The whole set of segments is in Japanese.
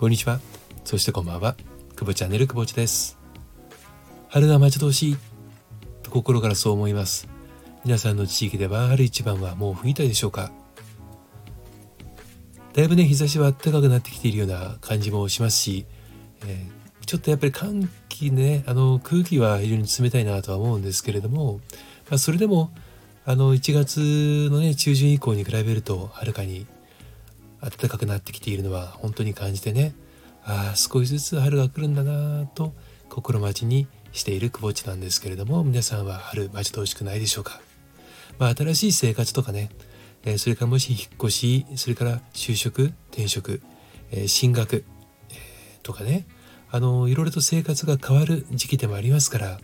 こんにちは。そしてこんばんは。久保チャンネル久保ちです。春が待ち遠しいと心からそう思います。皆さんの地域では春一番はもう過ぎたでしょうか。だいぶね日差しは暖かくなってきているような感じもしますし、えー、ちょっとやっぱり寒気ねあの空気は非常に冷たいなとは思うんですけれども、まあ、それでもあの1月のね中旬以降に比べるとはるかに暖かくなってきているのは本当に感じてね。ああ少しずつ春が来るんだなと心待ちにしている久保地なんですけれども皆さんは春待ち遠しくないでしょうか、まあ、新しい生活とかね、えー、それからもし引っ越しそれから就職転職、えー、進学、えー、とかねあのいろいろと生活が変わる時期でもありますから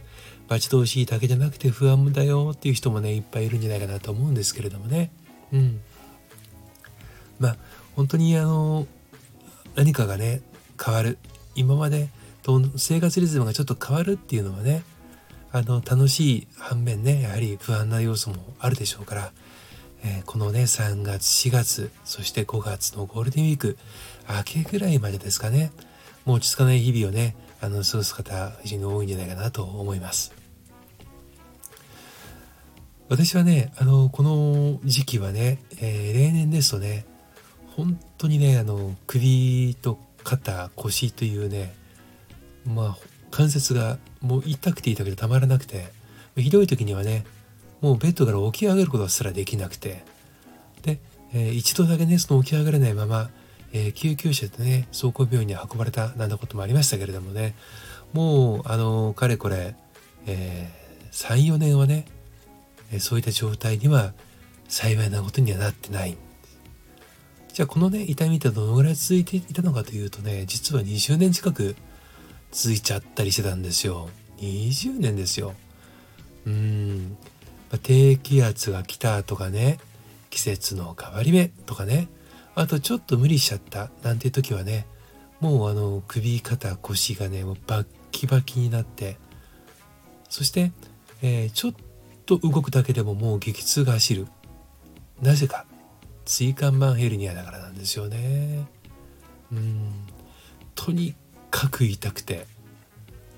待ち遠しいだけじゃなくて不安だよっていう人もねいっぱいいるんじゃないかなと思うんですけれどもね。うん。本当にあの何かがね変わる今までと生活リズムがちょっと変わるっていうのはねあの楽しい反面ねやはり不安な要素もあるでしょうから、えー、このね3月4月そして5月のゴールデンウィーク明けぐらいまでですかねもう落ち着かない日々をねあの過ごす方非常に多いんじゃないかなと思います。私はねあのこの時期はね、えー、例年ですとね本当にねあの首と肩腰というねまあ関節がもう痛くて痛くてたまらなくてひどい時にはねもうベッドから起き上がることすらできなくてで、えー、一度だけねその起き上がれないまま、えー、救急車でね走行病院に運ばれたなんてこともありましたけれどもねもうあのかれこれ、えー、34年はねそういった状態には幸いなことにはなってない。じゃあこのね痛みってどのぐらい続いていたのかというとね実は20年近く続いちゃったりしてたんですよ。20年ですよ。うん。ま低気圧が来たとかね季節の変わり目とかね。あとちょっと無理しちゃったなんていう時はねもうあの首肩腰がねもうバッキバキになって。そして、えー、ちょっと動くだけでももう激痛が走る。なぜか。椎間板ヘルニアだからなんですよね。うん。とにかく痛くて。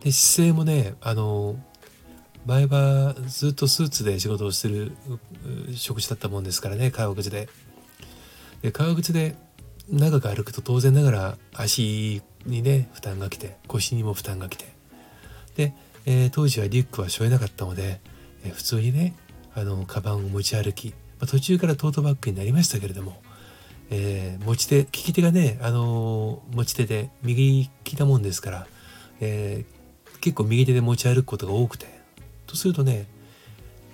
で姿勢もねあの前はずっとスーツで仕事をしてる職種だったもんですからね川口で。で川口で長く歩くと当然ながら足にね負担がきて腰にも負担がきて。で、えー、当時はリュックは背負えなかったので、えー、普通にねあのカバンを持ち歩きまあ、途中からトートバッグになりましたけれども、えー、持ち手利き手がね、あのー、持ち手で右利きなもんですから、えー、結構右手で持ち歩くことが多くてとするとね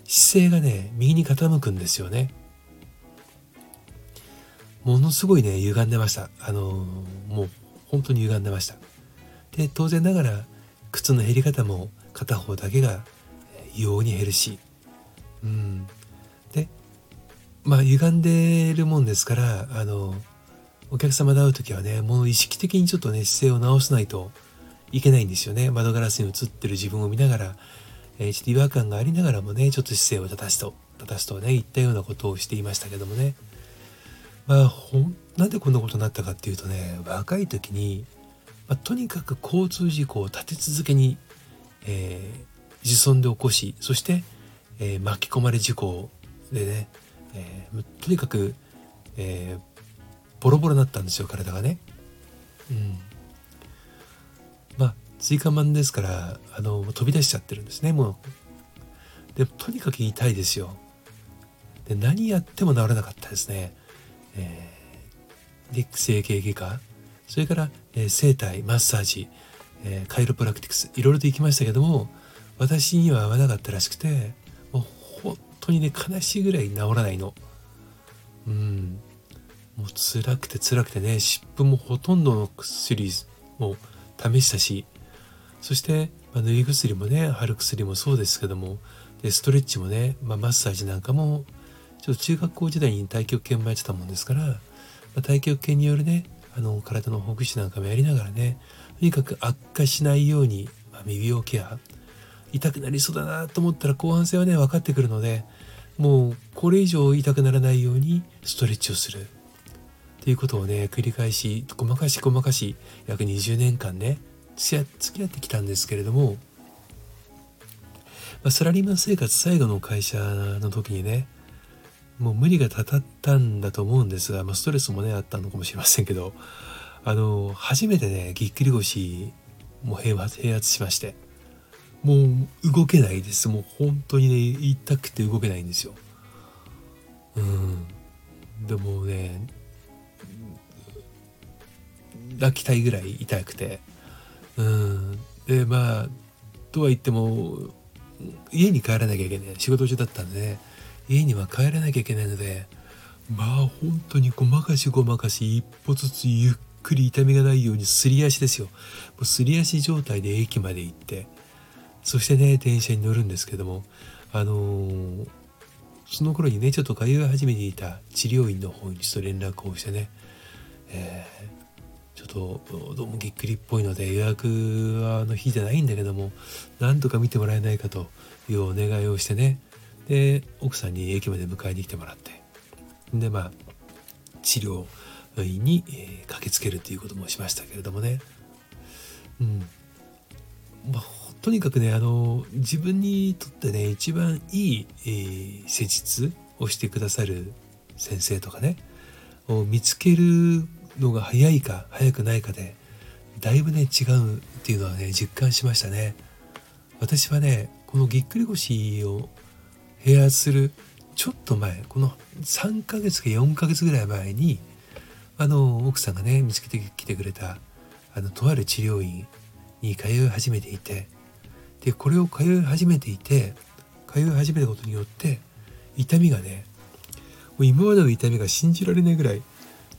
姿勢がね右に傾くんですよね。ものすごいね歪んでました。あのもう本当に歪んでました。で当然ながら靴の減り方も片方だけが異様に減るしうん。でまあ歪んでるもんですからあのお客様と会う時はねもう意識的にちょっとね姿勢を直さないといけないんですよね。窓ガラスに映ってる自分を見ながら、えー、ちょっと違和感がありながらもねちょっと姿勢を正すと正すとね言ったようなことをしていましたけどもね。まあほんなんでこんなことになったかっていうとね若い時に、まあ、とにかく交通事故を立て続けに、えー、自損で起こしそして、えー、巻き込まれ事故でねえー、とにかく、えー、ボロボロになったんですよ体がね。うん、まあ椎間板ですからあの飛び出しちゃってるんですねもう。でとにかく痛いですよ。で何やっても治らなかったですね。えー、で整形外科それから、えー、整体マッサージ、えー、カイロプラクティクスいろいろと行きましたけども私には合わなかったらしくて当にね悲しいぐらい治らないの。うん。もう辛くて辛くてね湿布もほとんどの薬も試したし。そして、まあ、塗り薬もね貼る薬もそうですけどもでストレッチもね、まあ、マッサージなんかもちょっと中学校時代に太極拳もやってたもんですから、まあ、太極拳によるねあの体のほぐしなんかもやりながらねとにかく悪化しないように、まあ、耳病ケア。痛くなりそうだなと思ったら後半戦はね分かってくるのでもうこれ以上痛くならないようにストレッチをする。っていうことをね繰り返し細かし細かし約20年間ね付き合ってきたんですけれども、ま、サラリーマン生活最後の会社の時にねもう無理がたたったんだと思うんですが、まあ、ストレスもねあったのかもしれませんけどあの初めてねぎっくり腰も平発平圧しまして。もう動けないです。もう本当にね痛くて動けないんですよ。うん。でもね泣きたいぐらい痛くて。うん。でまあとは言っても家に帰らなきゃいけない。仕事中だったんでね。家には帰らなきゃいけないのでまあ本当にごまかしごまかし一歩ずつゆっくり痛みがないようにすり足ですよ。もうすり足状態で駅まで行ってそしてね電車に乗るんですけどもあのー、その頃にねちょっと通い始めていた治療院の方にちょっと連絡をしてね、えー、ちょっとどうもぎっくりっぽいので予約はあの日じゃないんだけどもなんとか見てもらえないかというお願いをしてねで奥さんに駅まで迎えに来てもらってでまあ治療院に、えー、駆けつけるということもしましたけれどもね。うん。まあとにかくねあの自分にとってね一番いい、えー、施術をしてくださる先生とかねを見つけるのが早いか早くないかでだいぶね違うっていうのはね実感しましたね。私はねこのぎっくり腰を併圧するちょっと前この3ヶ月か4ヶ月ぐらい前にあの奥さんがね見つけてきてくれたあのとある治療院に通い始めていてでこれを通い始めていて通い始めたことによって痛みがねもう今までの痛みが信じられないぐらい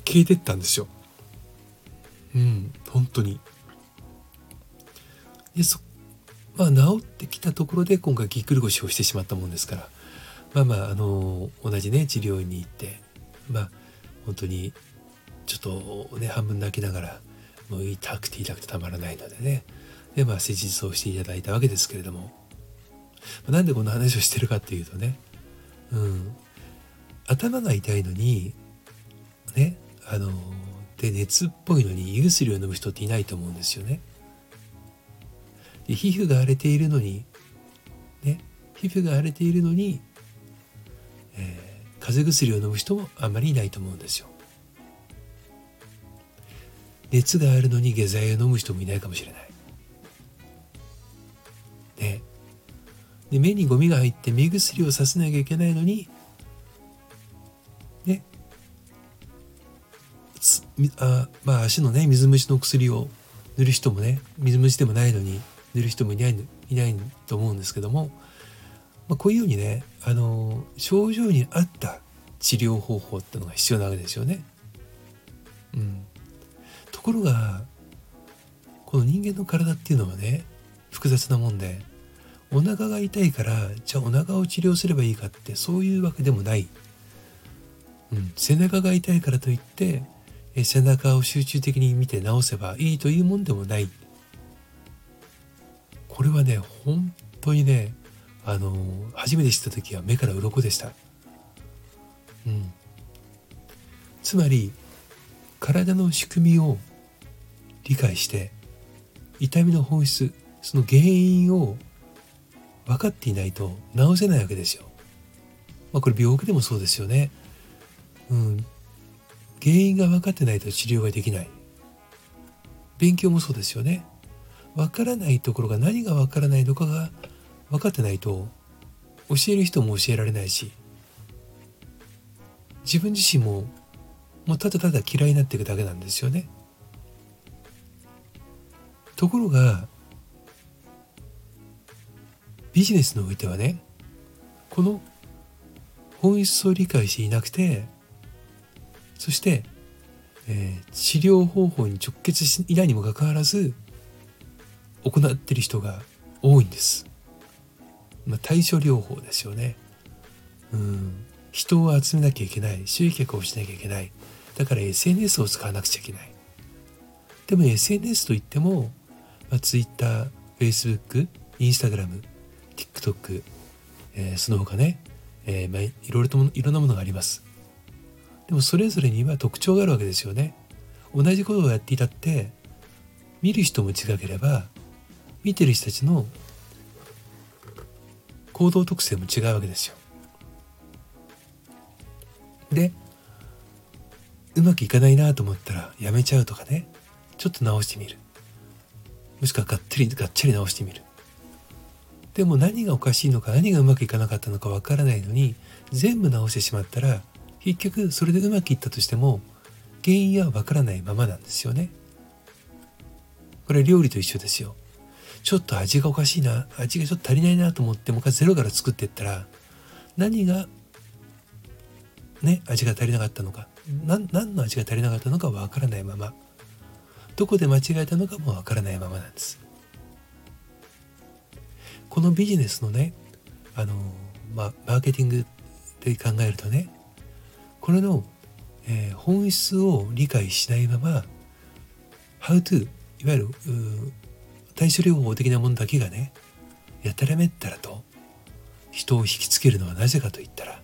消えてったんですよ。うん本当に。でそまあ治ってきたところで今回ぎっくり腰をしてしまったもんですからまあまああの同じね治療院に行ってまあ本当にちょっとね半分泣きながらもう痛くて痛くてたまらないのでね。でまあ施術をしていただいたわけですけれどもなんでこんな話をしてるかっていうとねうん頭が痛いのにねあので熱っぽいのに胃薬を飲む人っていないと思うんですよね。で皮膚が荒れているのにね皮膚が荒れているのに、えー、風邪薬を飲む人もあんまりいないと思うんですよ。熱があるのに下剤を飲む人もいないかもしれない。で目にゴミが入って目薬をさせなきゃいけないのにねあまあ足のね水虫の薬を塗る人もね水虫でもないのに塗る人もいないいないと思うんですけども、まあ、こういうようにねあの症状に合った治療方法ってのが必要なわけですよね。うん、ところがこの人間の体っていうのはね複雑なもんでお腹が痛いからじゃあお腹を治療すればいいかってそういうわけでもない、うん、背中が痛いからといってえ背中を集中的に見て治せばいいというもんでもない。これはね本当にねあの初めて知った時は目から鱗でした、うん、つまり体の仕組みを理解して痛みの本質その原因を分かっていないと治せないわけですよ。まあ、これ病気でもそうですよね。うん。原因が分かってないと治療ができない。勉強もそうですよね。分からないところが何が分からないのかが分かってないと教える人も教えられないし自分自身ももうただただ嫌いになっていくだけなんですよね。ところがビジネスにおいてはねこの本質を理解していなくてそして、えー、治療方法に直結しいないにもかかわらず行ってる人が多いんです。まあ、対処療法ですよね。うん人を集めなきゃいけない集客をしなきゃいけないだから SNS を使わなくちゃいけないでも SNS といっても、まあ、Twitter、Facebook、Instagram TikTok、えー、その他ね、えーまあ、いろいろともいろんなものがあります。でもそれぞれには特徴があるわけですよね。同じことをやっていたって見る人も違ければ見てる人たちの行動特性も違うわけですよ。でうまくいかないなと思ったらやめちゃうとかね。ちょっと直してみる。もしくはがっつりがっちり直してみる。でも何がおかしいのか何がうまくいかなかったのかわからないのに全部直してしまったら結局それでうまくいったとしても原因はわからないままなんですよね。これ料理と一緒ですよ。ちょっと味がおかしいな味がちょっと足りないなと思ってもう一回ゼロから作っていったら何がね味が足りなかったのか何の味が足りなかったのかわからないままどこで間違えたのかもわからないままなんです。このビジネスのねあのまあマーケティングで考えるとねこれの、えー、本質を理解しないまま How to いわゆる対処療法的なものだけがねやたらめったらと人を引きつけるのはなぜかと言ったら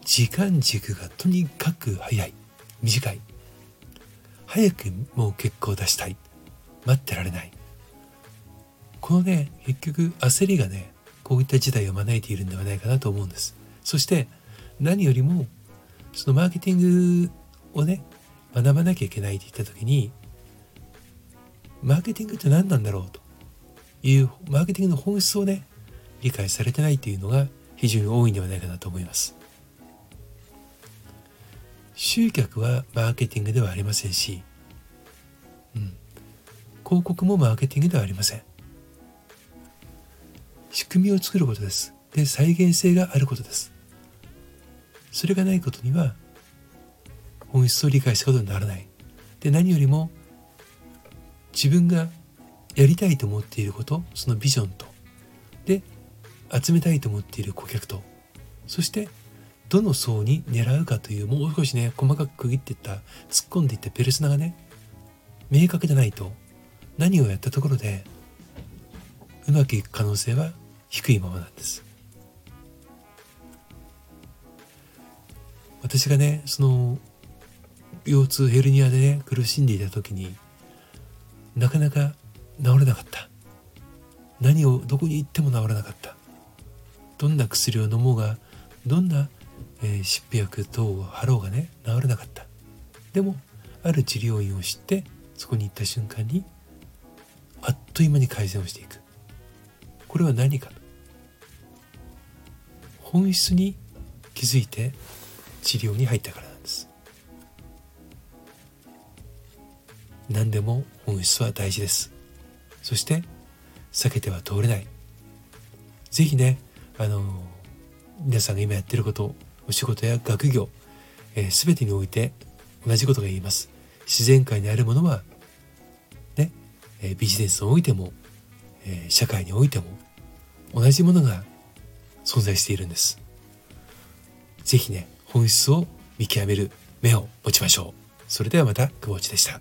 時間軸がとにかく早い短い。早くもう結果を出したい。待ってられない。このね結局焦りがねこういった事態を招いているんではないかなと思うんです。そして何よりもそのマーケティングをね学ばなきゃいけないって言った時にマーケティングって何なんだろうと。いうマーケティングの本質をね理解されてないっていうのが非常に多いんではないかなと思います。集客はマーケティングではありませんし、うん、広告もマーケティングではありません。仕組みを作ることです。で再現性があることです。それがないことには本質を理解したことにならない。で何よりも自分がやりたいと思っていることそのビジョンと。で集めたいと思っている顧客と。そしてどの層に狙うかというもう少しね細かく区切っていった突っ込んでいったペルソナがね明確でないと何をやったところでうまくいく可能性は低いままなんです。私がねその腰痛ヘルニアでね苦しんでいた時になかなか治れなかった。何をどこに行っても治らなかった。どんな薬を飲もうがどんなえー、疾病薬等を貼ろうがね治れなかった。でもある治療院を知ってそこに行った瞬間にあっという間に改善をしていく。これは何か本質に気づいて治療に入ったからなんです。何でも本質は大事です。そして避けては通れない。是非ねあの皆さんが今やってることお仕事や学業、えー、全てにおいて同じことが言います。自然界にあるものは、ね、えー、ビジネスにおいても、えー、社会においても、同じものが存在しているんです。是非ね、本質を見極める目を持ちましょう。それではまた、久保内でした。